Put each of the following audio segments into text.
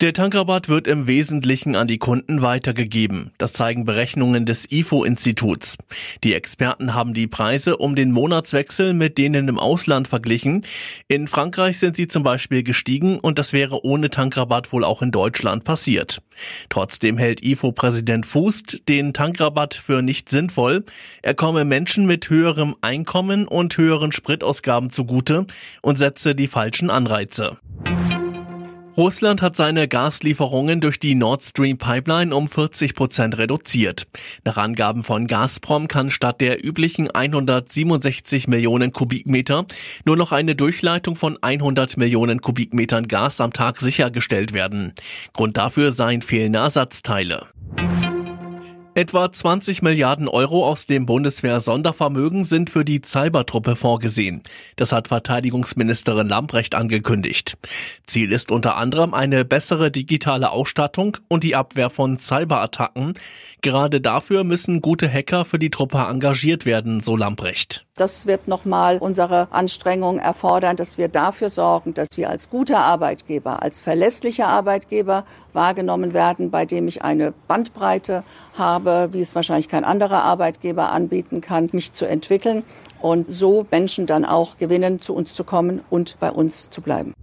Der Tankrabatt wird im Wesentlichen an die Kunden weitergegeben. Das zeigen Berechnungen des IFO-Instituts. Die Experten haben die Preise um den Monatswechsel mit denen im Ausland verglichen. In Frankreich sind sie zum Beispiel gestiegen und das wäre ohne Tankrabatt wohl auch in Deutschland passiert. Trotzdem hält IFO-Präsident Fußt den Tankrabatt für nicht sinnvoll. Er komme Menschen mit höherem Einkommen und höheren Spritausgaben zugute und setze die falschen Anreize. Russland hat seine Gaslieferungen durch die Nord Stream Pipeline um 40 Prozent reduziert. Nach Angaben von Gazprom kann statt der üblichen 167 Millionen Kubikmeter nur noch eine Durchleitung von 100 Millionen Kubikmetern Gas am Tag sichergestellt werden. Grund dafür seien fehlende Ersatzteile. Etwa 20 Milliarden Euro aus dem Bundeswehr-Sondervermögen sind für die Cybertruppe vorgesehen. Das hat Verteidigungsministerin Lambrecht angekündigt. Ziel ist unter anderem eine bessere digitale Ausstattung und die Abwehr von Cyberattacken. Gerade dafür müssen gute Hacker für die Truppe engagiert werden, so Lambrecht. Das wird nochmal unsere Anstrengung erfordern, dass wir dafür sorgen, dass wir als guter Arbeitgeber, als verlässlicher Arbeitgeber wahrgenommen werden, bei dem ich eine Bandbreite habe, wie es wahrscheinlich kein anderer Arbeitgeber anbieten kann, mich zu entwickeln und so Menschen dann auch gewinnen, zu uns zu kommen und bei uns zu bleiben.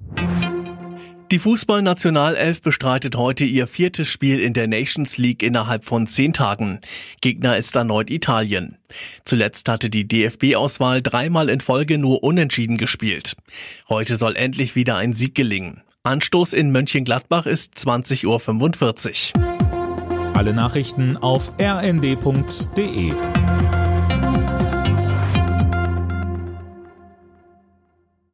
Die Fußballnationalelf bestreitet heute ihr viertes Spiel in der Nations League innerhalb von zehn Tagen. Gegner ist erneut Italien. Zuletzt hatte die DFB-Auswahl dreimal in Folge nur unentschieden gespielt. Heute soll endlich wieder ein Sieg gelingen. Anstoß in Mönchengladbach ist 20.45 Uhr. Alle Nachrichten auf rnd.de